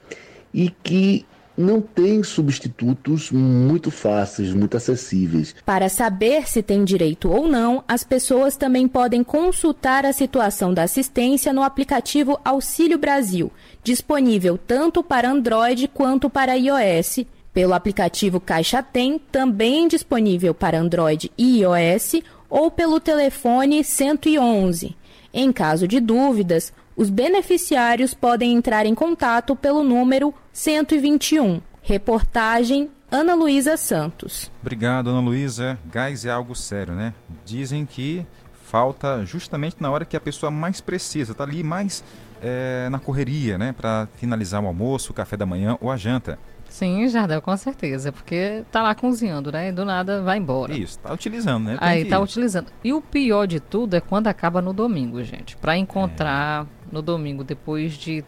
e que não tem substitutos muito fáceis, muito acessíveis. Para saber se tem direito ou não, as pessoas também podem consultar a situação da assistência no aplicativo Auxílio Brasil, disponível tanto para Android quanto para iOS. Pelo aplicativo Caixa Tem, também disponível para Android e iOS, ou pelo telefone 111. Em caso de dúvidas, os beneficiários podem entrar em contato pelo número 121. Reportagem Ana Luísa Santos. Obrigado, Ana Luísa. Gás é algo sério, né? Dizem que falta justamente na hora que a pessoa mais precisa, tá ali mais é, na correria, né? Para finalizar o almoço, o café da manhã ou a janta. Sim, Jardel, com certeza, porque tá lá cozinhando, né? E do nada vai embora. Isso, tá utilizando, né? Tem Aí que- tá utilizando. E o pior de tudo é quando acaba no domingo, gente. Pra encontrar no domingo depois de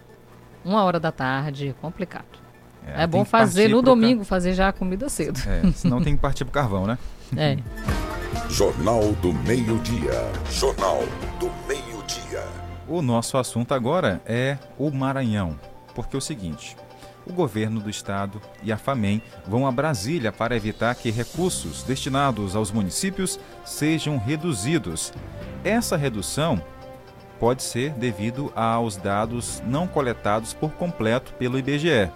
uma hora da tarde, é complicado. É, tem bom fazer no pro ca- domingo, fazer já a comida cedo. É, senão tem que partir pro carvão, né? É. *laughs* Jornal do Meio-Dia. Jornal do Meio-Dia. O nosso assunto agora é o Maranhão, porque é o seguinte: o governo do estado e a FAMEM vão a Brasília para evitar que recursos destinados aos municípios sejam reduzidos. Essa redução pode ser devido aos dados não coletados por completo pelo IBGE.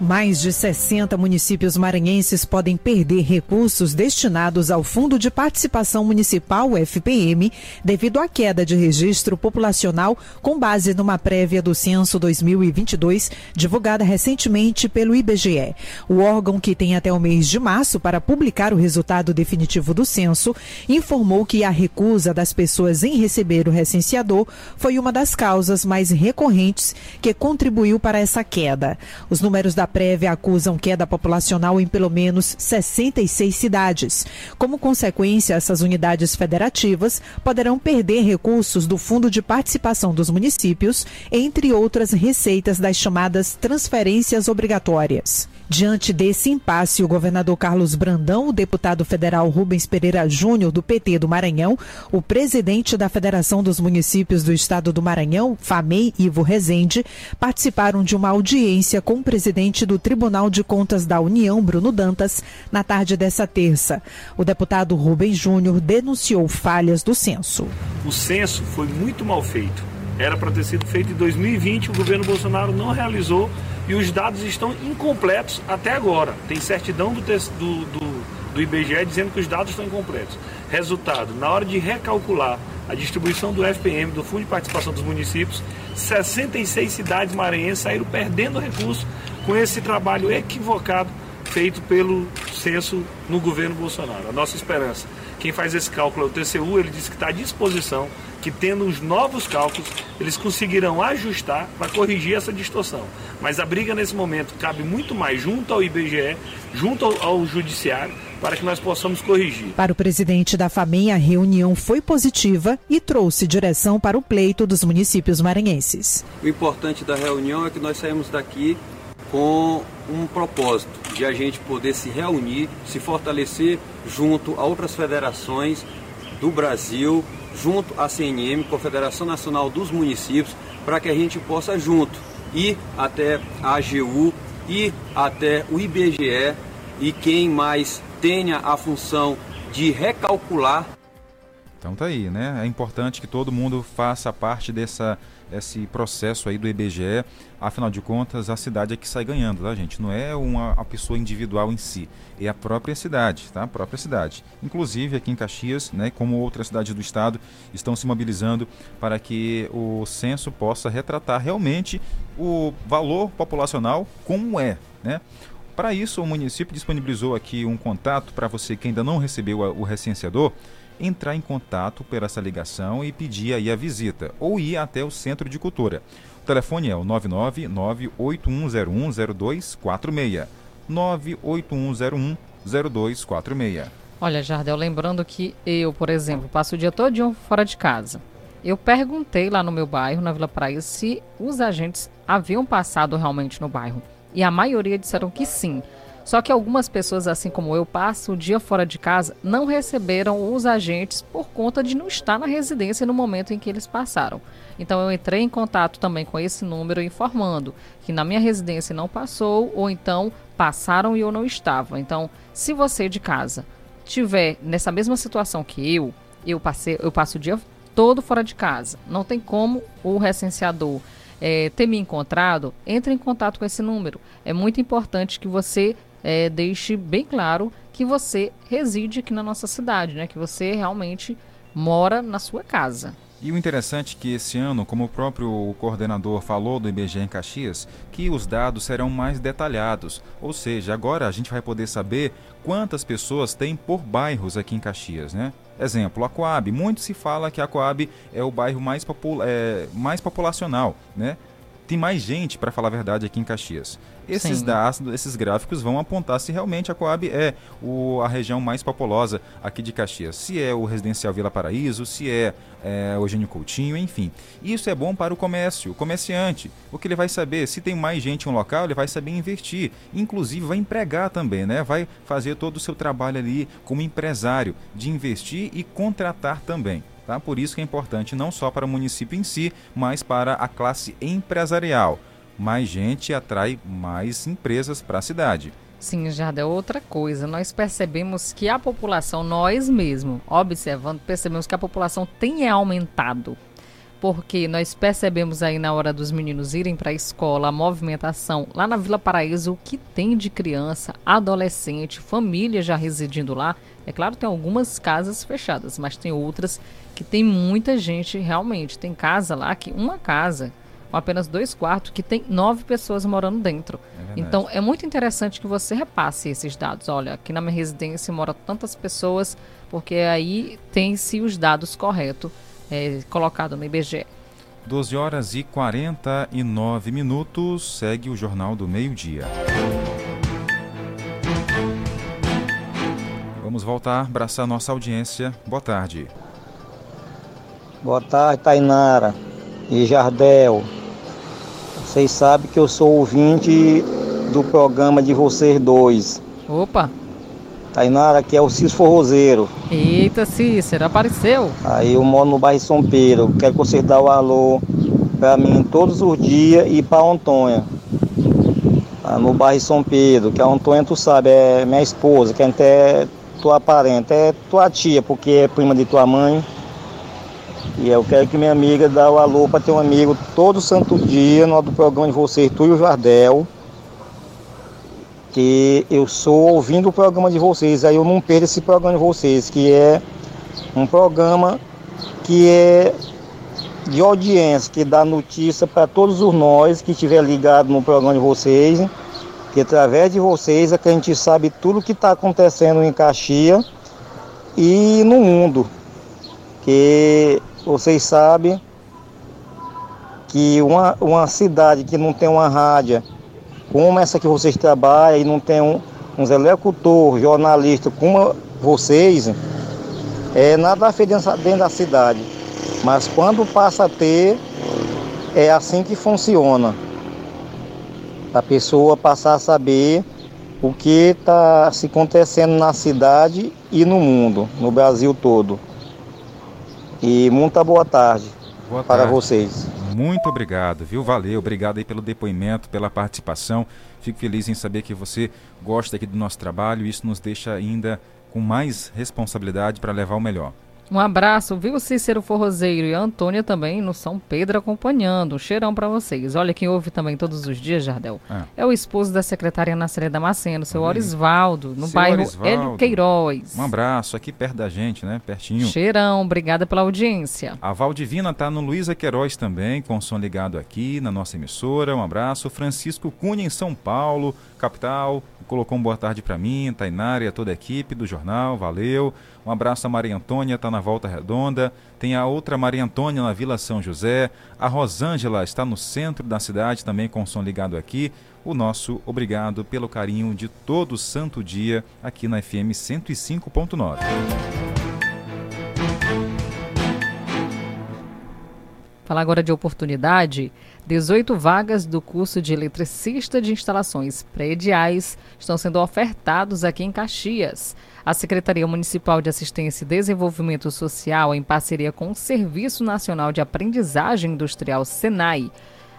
Mais de 60 municípios maranhenses podem perder recursos destinados ao Fundo de Participação Municipal, FPM, devido à queda de registro populacional com base numa prévia do Censo 2022, divulgada recentemente pelo IBGE. O órgão, que tem até o mês de março para publicar o resultado definitivo do censo, informou que a recusa das pessoas em receber o recenseador foi uma das causas mais recorrentes que contribuiu para essa queda. Os números da prévia acusam queda populacional em pelo menos 66 cidades. Como consequência, essas unidades federativas poderão perder recursos do Fundo de Participação dos Municípios, entre outras receitas das chamadas transferências obrigatórias. Diante desse impasse, o governador Carlos Brandão, o deputado federal Rubens Pereira Júnior, do PT do Maranhão, o presidente da Federação dos Municípios do Estado do Maranhão, FAMEI, Ivo Rezende, participaram de uma audiência com o presidente do Tribunal de Contas da União, Bruno Dantas, na tarde dessa terça. O deputado Rubens Júnior denunciou falhas do censo. O censo foi muito mal feito. Era para ter sido feito em 2020, o governo Bolsonaro não realizou e os dados estão incompletos até agora. Tem certidão do, do, do, do IBGE dizendo que os dados estão incompletos. Resultado, na hora de recalcular a distribuição do FPM, do Fundo de Participação dos Municípios, 66 cidades maranhenses saíram perdendo recursos com esse trabalho equivocado feito pelo censo no governo Bolsonaro. A nossa esperança. Quem faz esse cálculo é o TCU, ele disse que está à disposição, que tendo os novos cálculos, eles conseguirão ajustar para corrigir essa distorção. Mas a briga nesse momento cabe muito mais junto ao IBGE, junto ao, ao Judiciário, para que nós possamos corrigir. Para o presidente da FAMEM, a reunião foi positiva e trouxe direção para o pleito dos municípios maranhenses. O importante da reunião é que nós saímos daqui com um propósito de a gente poder se reunir, se fortalecer junto a outras federações do Brasil, junto à CNM, Confederação Nacional dos Municípios, para que a gente possa junto ir até a AGU, ir até o IBGE e quem mais tenha a função de recalcular Então tá aí, né? É importante que todo mundo faça parte dessa, esse processo aí do IBGE. Afinal de contas, a cidade é que sai ganhando, tá, gente? Não é uma a pessoa individual em si, é a própria cidade, tá? A própria cidade. Inclusive aqui em Caxias, né, como outras cidades do estado, estão se mobilizando para que o censo possa retratar realmente o valor populacional como é, né? Para isso, o município disponibilizou aqui um contato para você que ainda não recebeu o recenseador entrar em contato por essa ligação e pedir aí a visita ou ir até o Centro de Cultura. O telefone é o 99981010246. 981010246. Olha, Jardel, lembrando que eu, por exemplo, passo o dia todo fora de casa. Eu perguntei lá no meu bairro, na Vila Praia, se os agentes haviam passado realmente no bairro. E a maioria disseram que sim. Só que algumas pessoas, assim como eu, passam o dia fora de casa, não receberam os agentes por conta de não estar na residência no momento em que eles passaram. Então eu entrei em contato também com esse número informando que na minha residência não passou ou então passaram e eu não estava. Então, se você de casa tiver nessa mesma situação que eu, eu passei, eu passo o dia todo fora de casa. Não tem como o recenseador eh, ter me encontrado. Entre em contato com esse número. É muito importante que você eh, deixe bem claro que você reside aqui na nossa cidade, né? Que você realmente mora na sua casa. E o interessante é que esse ano, como o próprio coordenador falou do IBGE em Caxias, que os dados serão mais detalhados. Ou seja, agora a gente vai poder saber quantas pessoas tem por bairros aqui em Caxias, né? Exemplo, a Coab. Muito se fala que a Coab é o bairro mais, popul é, mais populacional, né? Tem mais gente, para falar a verdade, aqui em Caxias. Esses Sim. dados, esses gráficos vão apontar se realmente a Coab é o, a região mais populosa aqui de Caxias. Se é o residencial Vila Paraíso, se é, é o Eugênio Coutinho, enfim. Isso é bom para o comércio, o comerciante. O que ele vai saber, se tem mais gente em um local, ele vai saber investir. Inclusive vai empregar também, né? Vai fazer todo o seu trabalho ali como empresário, de investir e contratar também. Tá? Por isso que é importante não só para o município em si, mas para a classe empresarial. Mais gente atrai mais empresas para a cidade. Sim, Jardel, outra coisa, nós percebemos que a população, nós mesmos, observando, percebemos que a população tem aumentado. Porque nós percebemos aí na hora dos meninos irem para a escola, a movimentação lá na Vila Paraíso, o que tem de criança, adolescente, família já residindo lá. É claro, tem algumas casas fechadas, mas tem outras que tem muita gente realmente. Tem casa lá que uma casa com apenas dois quartos que tem nove pessoas morando dentro. verdade. então é muito interessante que você repasse esses dados. Olha, aqui na minha residência moram tantas pessoas, porque aí tem-se os dados corretos é, colocados no IBGE. 12 horas e 49 minutos. Segue o Jornal do Meio-Dia. Vamos voltar, abraçar nossa audiência. Boa tarde. Boa tarde, Tainara e Jardel. Vocês sabem que eu sou ouvinte do programa de vocês dois. Opa! Tainara, aqui é o Cis Forrozeiro. Eita, Cícero, apareceu? Aí eu moro no bairro São Pedro. Quero que vocês dêem o alô pra mim todos os dias e pra Antônia. Tá no bairro São Pedro, que a Antônia, tu sabe, é minha esposa, que até é tua parente, é tua tia, porque é prima de tua mãe. E eu quero que minha amiga dê o alô para ter um amigo todo santo dia no programa de vocês, tu e o Jardel. Que eu sou ouvindo o programa de vocês, aí eu não perco esse programa de vocês, que é um programa que é de audiência, que dá notícia para todos os nós que estiver ligado no programa de vocês, que através de vocês é que a gente sabe tudo que está acontecendo em Caxias e no mundo. Que vocês sabem que uma, uma cidade que não tem uma rádio como essa que vocês trabalham e não tem um, uns executor, jornalista como vocês, é nada dentro dentro da cidade. Mas quando passa a ter, é assim que funciona. A pessoa passar a saber o que está se acontecendo na cidade e no mundo, no Brasil todo. E muita boa tarde Boa para tarde. vocês. Muito obrigado, viu? Valeu, obrigado aí pelo depoimento, pela participação. Fico feliz em saber que você gosta aqui do nosso trabalho. Isso nos deixa ainda com mais responsabilidade para levar o melhor. Um abraço, viu, Cícero Forrozeiro e a Antônia também no São Pedro acompanhando. Um cheirão para vocês. Olha quem ouve também todos os dias, Jardel. Ah. É o esposo da secretária Nascere Damasceno, seu. Orisvaldo, no Seu bairro Orisvaldo. Hélio Queiroz. Um abraço aqui perto da gente, né? Pertinho. Cheirão, obrigada pela audiência. A Valdivina está no Luísa Queiroz também, com o som ligado aqui na nossa emissora. Um abraço. Francisco Cunha em São Paulo, capital. Colocou um boa tarde para mim, Tainara toda a equipe do jornal. Valeu. Um abraço a Maria Antônia, está na Volta Redonda. Tem a outra Maria Antônia na Vila São José. A Rosângela está no centro da cidade também com o som ligado aqui. O nosso obrigado pelo carinho de todo santo dia aqui na FM 105.9. Falar agora de oportunidade. 18 vagas do curso de eletricista de instalações prediais estão sendo ofertados aqui em Caxias. A Secretaria Municipal de Assistência e Desenvolvimento Social, em parceria com o Serviço Nacional de Aprendizagem Industrial SENAI,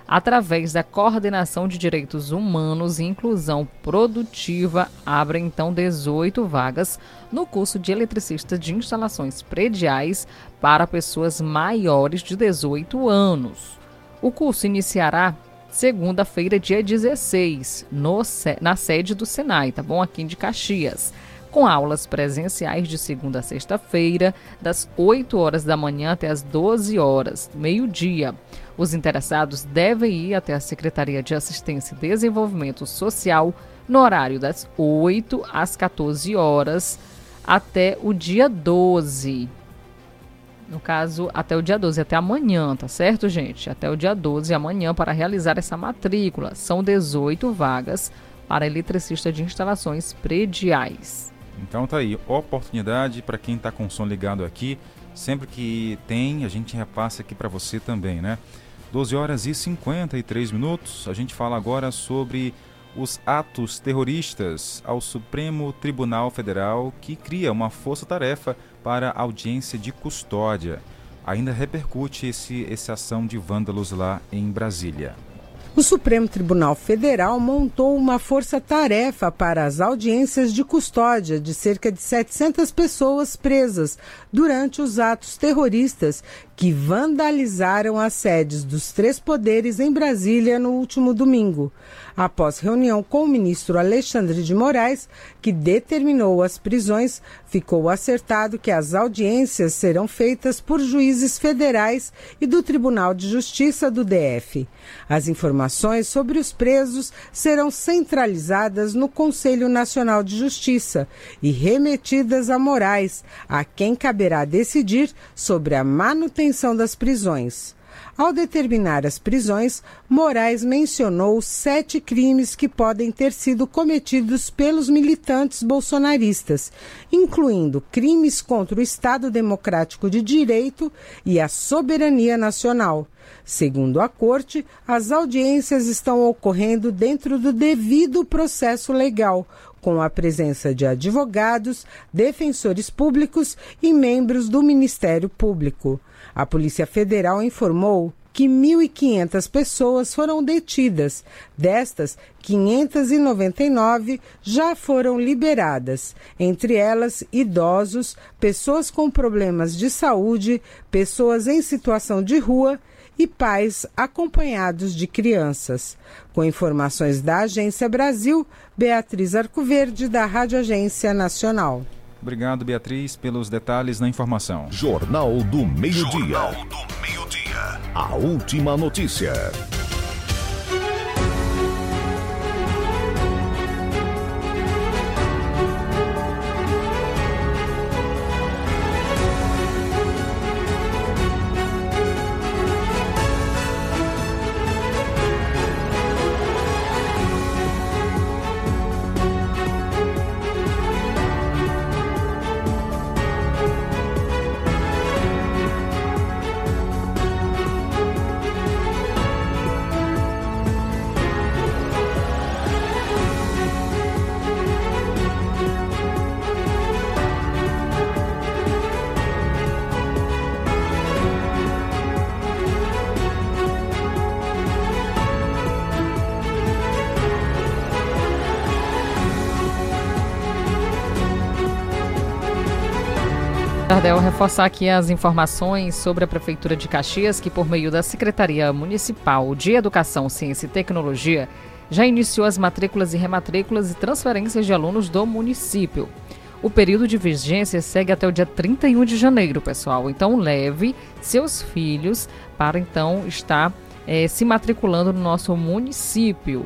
através da Coordenação de Direitos Humanos e Inclusão Produtiva, abre então 18 vagas no curso de eletricista de instalações prediais para pessoas maiores de 18 anos. O curso iniciará segunda-feira, dia 16, no, na sede do Senai, tá bom? Aqui de Caxias. Com aulas presenciais de segunda a sexta-feira, das 8 horas da manhã até as 12 horas, meio-dia. Os interessados devem ir até a Secretaria de Assistência e Desenvolvimento Social no horário das 8 às 14 horas até o dia 12. No caso, até o dia 12, até amanhã, tá certo, gente? Até o dia 12, amanhã, para realizar essa matrícula. São 18 vagas para eletricista de instalações prediais. Então tá aí, oportunidade para quem está com o som ligado aqui. Sempre que tem, a gente repassa aqui para você também, né? 12 horas e 53 minutos. A gente fala agora sobre os atos terroristas ao Supremo Tribunal Federal que cria uma força-tarefa para audiência de custódia. Ainda repercute esse, essa ação de vândalos lá em Brasília. O Supremo Tribunal Federal montou uma força-tarefa para as audiências de custódia de cerca de 700 pessoas presas durante os atos terroristas que vandalizaram as sedes dos três poderes em Brasília no último domingo. Após reunião com o ministro Alexandre de Moraes, que determinou as prisões, ficou acertado que as audiências serão feitas por juízes federais e do Tribunal de Justiça do DF. As informações sobre os presos serão centralizadas no Conselho Nacional de Justiça e remetidas a Moraes, a quem caberá decidir sobre a manutenção das prisões. Ao determinar as prisões, Moraes mencionou sete crimes que podem ter sido cometidos pelos militantes bolsonaristas, incluindo crimes contra o Estado Democrático de Direito e a soberania nacional. Segundo a corte, as audiências estão ocorrendo dentro do devido processo legal, com a presença de advogados, defensores públicos e membros do Ministério Público. A Polícia Federal informou que 1.500 pessoas foram detidas. Destas, 599 já foram liberadas, entre elas idosos, pessoas com problemas de saúde, pessoas em situação de rua e pais acompanhados de crianças. Com informações da Agência Brasil, Beatriz Arcoverde, da Rádio Agência Nacional. Obrigado, Beatriz, pelos detalhes na informação. Jornal do Meio-Dia. A última notícia. Jardel, reforçar aqui as informações sobre a Prefeitura de Caxias, que por meio da Secretaria Municipal de Educação, Ciência e Tecnologia, já iniciou as matrículas e rematrículas e transferências de alunos do município. O período de vigência segue até o dia 31 de janeiro, pessoal. Então leve seus filhos para então estar eh, se matriculando no nosso município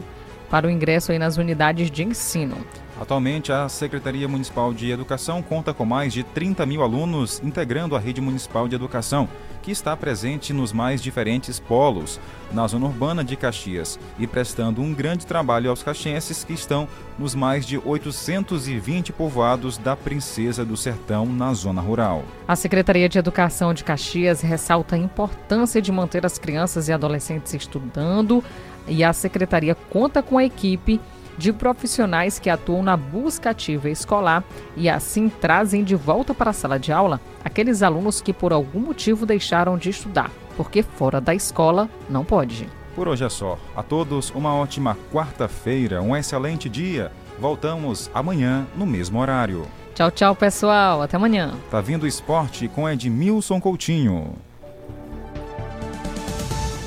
para o ingresso aí nas unidades de ensino. Atualmente, a Secretaria Municipal de Educação conta com mais de 30 mil alunos integrando a rede municipal de educação, que está presente nos mais diferentes polos na zona urbana de Caxias e prestando um grande trabalho aos caxienses que estão nos mais de 820 povoados da Princesa do Sertão na zona rural. A Secretaria de Educação de Caxias ressalta a importância de manter as crianças e adolescentes estudando e a secretaria conta com a equipe de profissionais que atuam na busca ativa escolar e assim trazem de volta para a sala de aula aqueles alunos que por algum motivo deixaram de estudar, porque fora da escola não pode. Por hoje é só. A todos uma ótima quarta-feira, um excelente dia. Voltamos amanhã no mesmo horário. Tchau, tchau, pessoal. Até amanhã. Tá vindo o esporte com Edmilson Coutinho.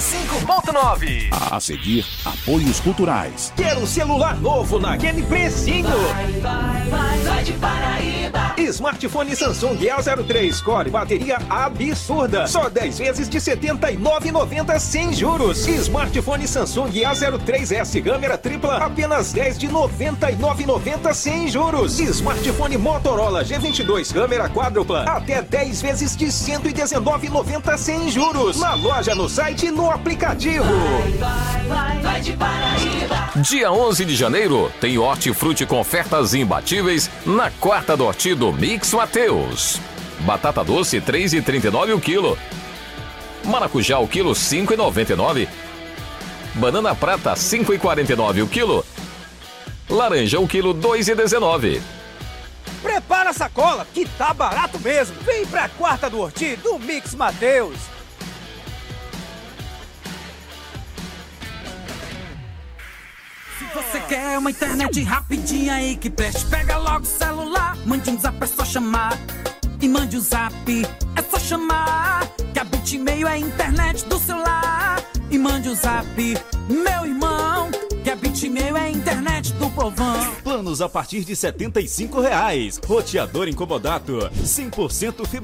105.9. A seguir, apoios culturais. Quero um celular novo naquele precinho. Vai, vai, vai de Paraíba. Smartphone Samsung A03 Core, bateria absurda. Só 10 vezes de R$ 79,90 sem juros. Smartphone Samsung A03S câmera tripla, apenas 10 de R$ 99,90 sem juros. Smartphone Motorola G22 câmera quádrupla, até 10 vezes de R$ 119,90 sem juros. Na loja, no site e no aplicativo. Vai, vai, vai de Paraíba. Dia 11 de janeiro tem Hortifruti com ofertas imbatíveis na quarta do Horti do Mix Mateus. Batata doce 3,39 o quilo. Maracujá o quilo 5,99. Banana prata 5,49 o quilo. Laranja o quilo 2,19. Prepara a sacola, que tá barato mesmo. Vem pra quarta do Horti do Mix Mateus. Você quer uma internet rapidinha aí que preste, pega logo o celular, mande um zap, é só chamar. E mande o zap, é só chamar. Que a Bitmail é a internet do celular. E mande o zap, meu irmão. Que a Bitmail é a internet do povão. Planos a partir de 75 reais. Roteador incomodato. 100% fibra